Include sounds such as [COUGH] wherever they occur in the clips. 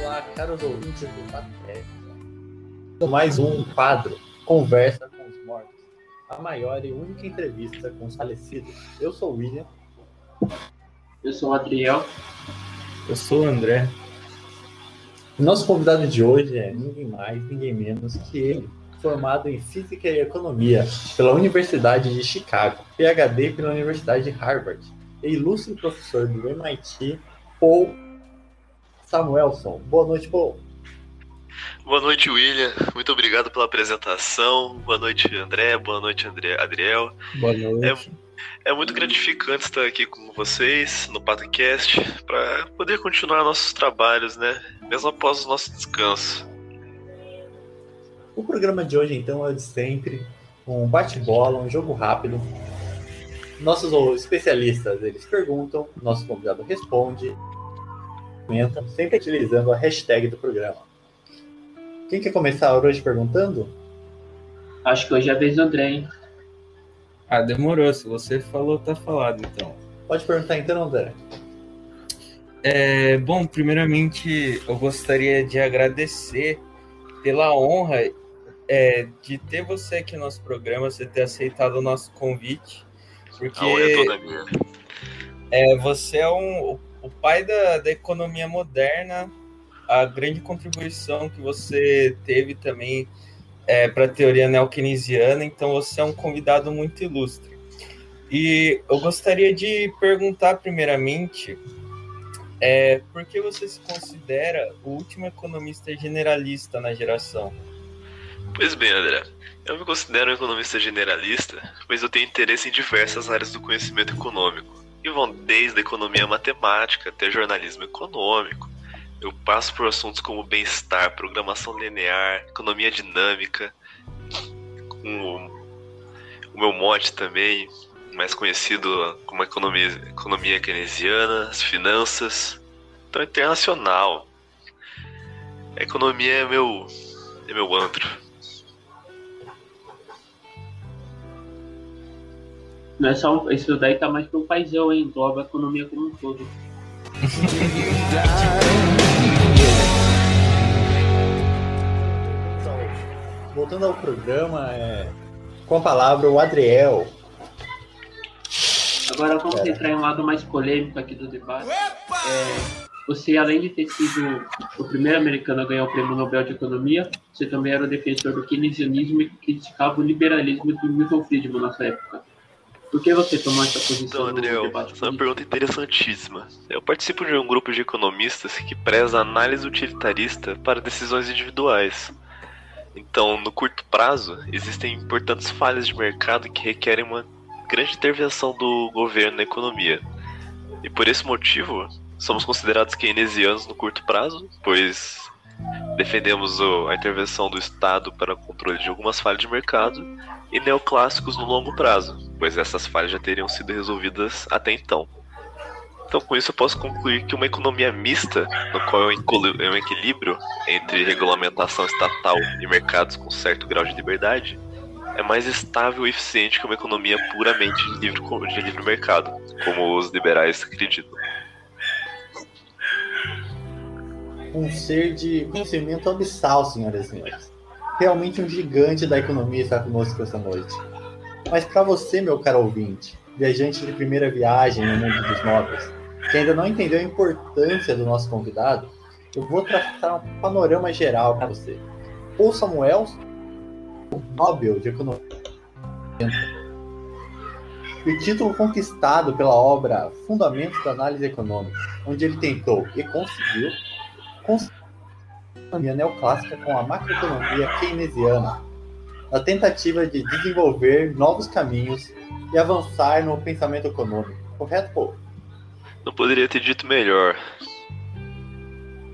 Olá, caros ouvintes do Paté. Mais um quadro, Conversa com os Mortos. A maior e única entrevista com os falecidos. Eu sou o William. Eu sou o Adriel. Eu sou o André. Nosso convidado de hoje é ninguém mais, ninguém menos que ele, formado em Física e Economia pela Universidade de Chicago, PhD pela Universidade de Harvard e ilustre professor do MIT, Paul Samuelson. Boa noite, Paul. Boa noite, William. Muito obrigado pela apresentação. Boa noite, André. Boa noite, André, Adriel. Boa noite. É, é muito gratificante estar aqui com vocês no podcast para poder continuar nossos trabalhos, né? Mesmo após o nosso descanso. O programa de hoje, então, é o de sempre: um bate-bola, um jogo rápido. Nossos especialistas eles perguntam, nosso convidado responde, sempre utilizando a hashtag do programa. Quem quer começar hoje perguntando? Acho que hoje é a vez do André, hein? Ah, demorou. Se você falou, tá falado, então. Pode perguntar então, André. É, bom, primeiramente, eu gostaria de agradecer pela honra é, de ter você aqui no nosso programa, você ter aceitado o nosso convite. Porque A honra é toda minha. é, você é um, o, pai da, da economia moderna, a grande contribuição que você teve também é, para a teoria neo-keynesiana, então você é um convidado muito ilustre. E eu gostaria de perguntar, primeiramente, é, por que você se considera o último economista generalista na geração? Pois bem, André. Eu me considero um economista generalista, pois eu tenho interesse em diversas áreas do conhecimento econômico, que vão desde a economia matemática até jornalismo econômico. Eu passo por assuntos como bem-estar, programação linear, economia dinâmica, com o meu mote também, mais conhecido como economia, economia keynesiana, as finanças, então internacional. A economia é meu, é meu antro. Não é só um, isso daí tá mais pro paizão, hein? Engloba a economia como um todo. Então, [LAUGHS] voltando ao programa, é, com a palavra o Adriel. Agora vamos entrar em um lado mais polêmico aqui do debate. É, você, além de ter sido o primeiro americano a ganhar o Prêmio Nobel de Economia, você também era o defensor do keynesianismo e criticava o liberalismo do Milton Friedman nessa época. Por que você tomou essa posição Então, Adriel, debate essa é uma pergunta interessantíssima. Eu participo de um grupo de economistas que preza a análise utilitarista para decisões individuais. Então, no curto prazo, existem importantes falhas de mercado que requerem uma grande intervenção do governo na economia. E por esse motivo, somos considerados keynesianos no curto prazo, pois defendemos a intervenção do Estado para o controle de algumas falhas de mercado, e neoclássicos no longo prazo, pois essas falhas já teriam sido resolvidas até então. Então, com isso, eu posso concluir que uma economia mista, no qual é um equilíbrio entre regulamentação estatal e mercados com certo grau de liberdade, é mais estável e eficiente que uma economia puramente de livre, de livre mercado, como os liberais acreditam. Um ser de conhecimento abissal, senhoras e senhores. Realmente um gigante da economia está conosco esta noite. Mas para você, meu caro ouvinte, viajante de primeira viagem no mundo dos nobres, que ainda não entendeu a importância do nosso convidado, eu vou traçar um panorama geral para você. Paul Samuel, o Nobel de Economia. E o título conquistado pela obra Fundamentos da Análise Econômica, onde ele tentou e conseguiu economia neoclássica com a macroeconomia keynesiana, na tentativa de desenvolver novos caminhos e avançar no pensamento econômico. Correto, Paul? Não poderia ter dito melhor.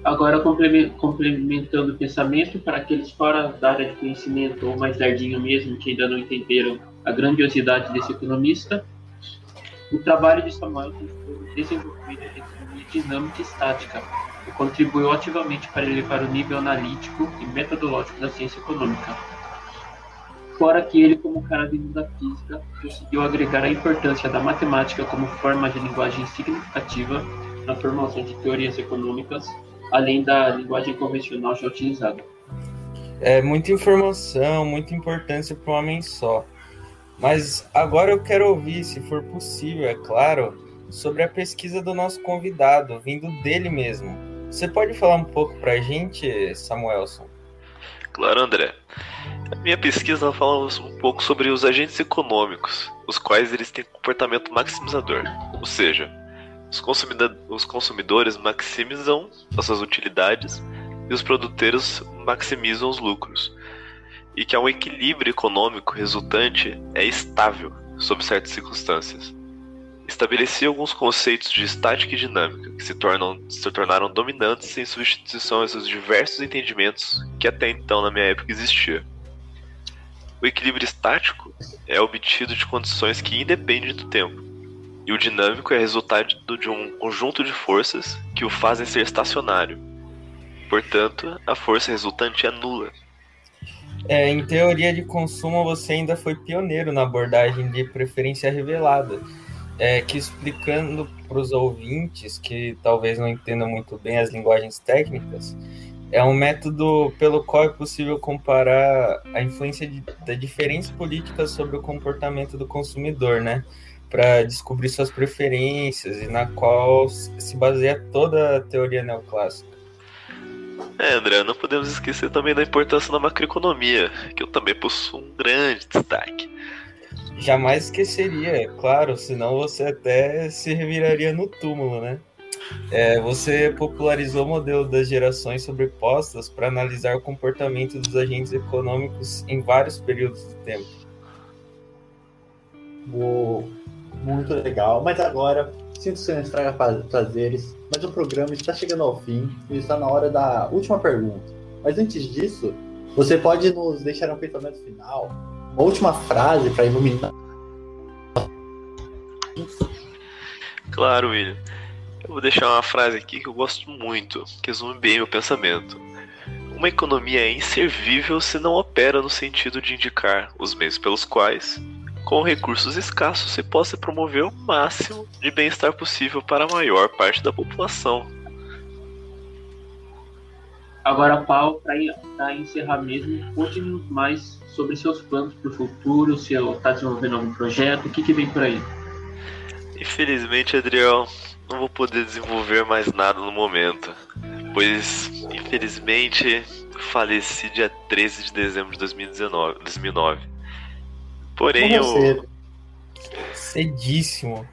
Agora, complemen- complementando o pensamento, para aqueles fora da área de conhecimento ou mais dardinho mesmo, que ainda não entenderam a grandiosidade desse economista, o trabalho de Samuel foi o desenvolvimento de economia dinâmica e estática, e contribuiu ativamente para elevar o nível analítico e metodológico da ciência econômica. Fora que ele, como cara vindo da física, conseguiu agregar a importância da matemática como forma de linguagem significativa na formação de teorias econômicas além da linguagem convencional já utilizada. É muita informação, muita importância para um homem só. Mas agora eu quero ouvir, se for possível, é claro, sobre a pesquisa do nosso convidado, vindo dele mesmo. Você pode falar um pouco para a gente, Samuelson? Claro, André. A minha pesquisa fala um pouco sobre os agentes econômicos, os quais eles têm comportamento maximizador, ou seja, os, os consumidores maximizam as suas utilidades e os produtores maximizam os lucros, e que é um equilíbrio econômico resultante é estável sob certas circunstâncias. Estabeleci alguns conceitos de estática e dinâmica que se, tornam, se tornaram dominantes em substituição a esses diversos entendimentos que até então na minha época existiam. O equilíbrio estático é obtido de condições que independem do tempo, e o dinâmico é resultado de um conjunto de forças que o fazem ser estacionário. Portanto, a força resultante é nula. É, em teoria de consumo, você ainda foi pioneiro na abordagem de preferência revelada, é, que explicando para os ouvintes que talvez não entendam muito bem as linguagens técnicas, é um método pelo qual é possível comparar a influência de, da diferença política sobre o comportamento do consumidor, né? Para descobrir suas preferências e na qual se baseia toda a teoria neoclássica. É, André, não podemos esquecer também da importância da macroeconomia, que eu também possuo um grande destaque. Jamais esqueceria, é claro, senão você até se reviraria no túmulo, né? É, você popularizou o modelo das gerações sobrepostas para analisar o comportamento dos agentes econômicos em vários períodos de tempo. Uou, muito legal. Mas agora, sinto que não estraga prazeres, mas o programa está chegando ao fim e está na hora da última pergunta. Mas antes disso, você pode nos deixar um pensamento final, uma última frase para iluminar. Claro, William. Eu vou deixar uma frase aqui que eu gosto muito, que resume bem meu pensamento. Uma economia é inservível se não opera no sentido de indicar os meios pelos quais, com recursos escassos, se possa promover o máximo de bem-estar possível para a maior parte da população. Agora, Paulo, para encerrar mesmo, conte-nos mais sobre seus planos para o futuro, se está desenvolvendo algum projeto, o que, que vem por aí? Infelizmente, Adriel, não vou poder desenvolver mais nada no momento, pois infelizmente faleci dia 13 de dezembro de 2019, 2009. Porém, eu. Cedíssimo.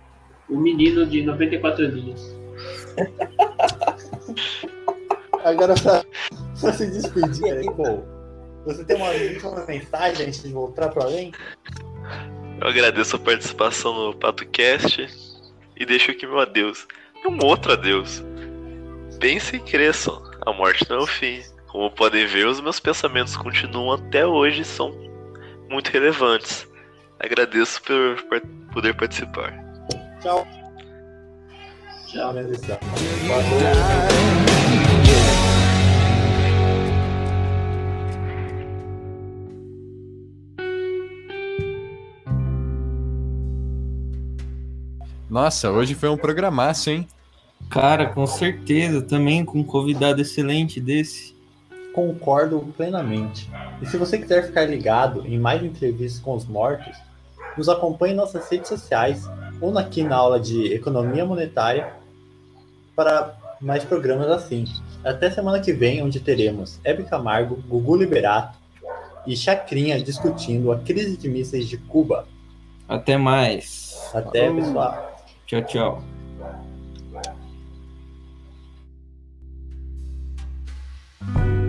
O menino de 94 anos. Agora, pra, pra se despedir [LAUGHS] aí, pô, você tem uma, uma mensagem antes de voltar para além? Eu agradeço a participação no PatoCast e deixo aqui meu adeus. E um outro adeus. Pensem e cresçam. A morte não é o fim. Como podem ver, os meus pensamentos continuam até hoje e são muito relevantes. Agradeço por, por poder participar. Tchau. Tchau, minha Nossa, hoje foi um programaço, hein? Cara, com certeza, também com um convidado excelente desse. Concordo plenamente. E se você quiser ficar ligado em mais entrevistas com os mortos, nos acompanhe em nossas redes sociais ou aqui na aula de Economia Monetária para mais programas assim. Até semana que vem, onde teremos Hebe Camargo, Gugu Liberato e Chacrinha discutindo a crise de mísseis de Cuba. Até mais. Até, pessoal. Tchau, tchau. thank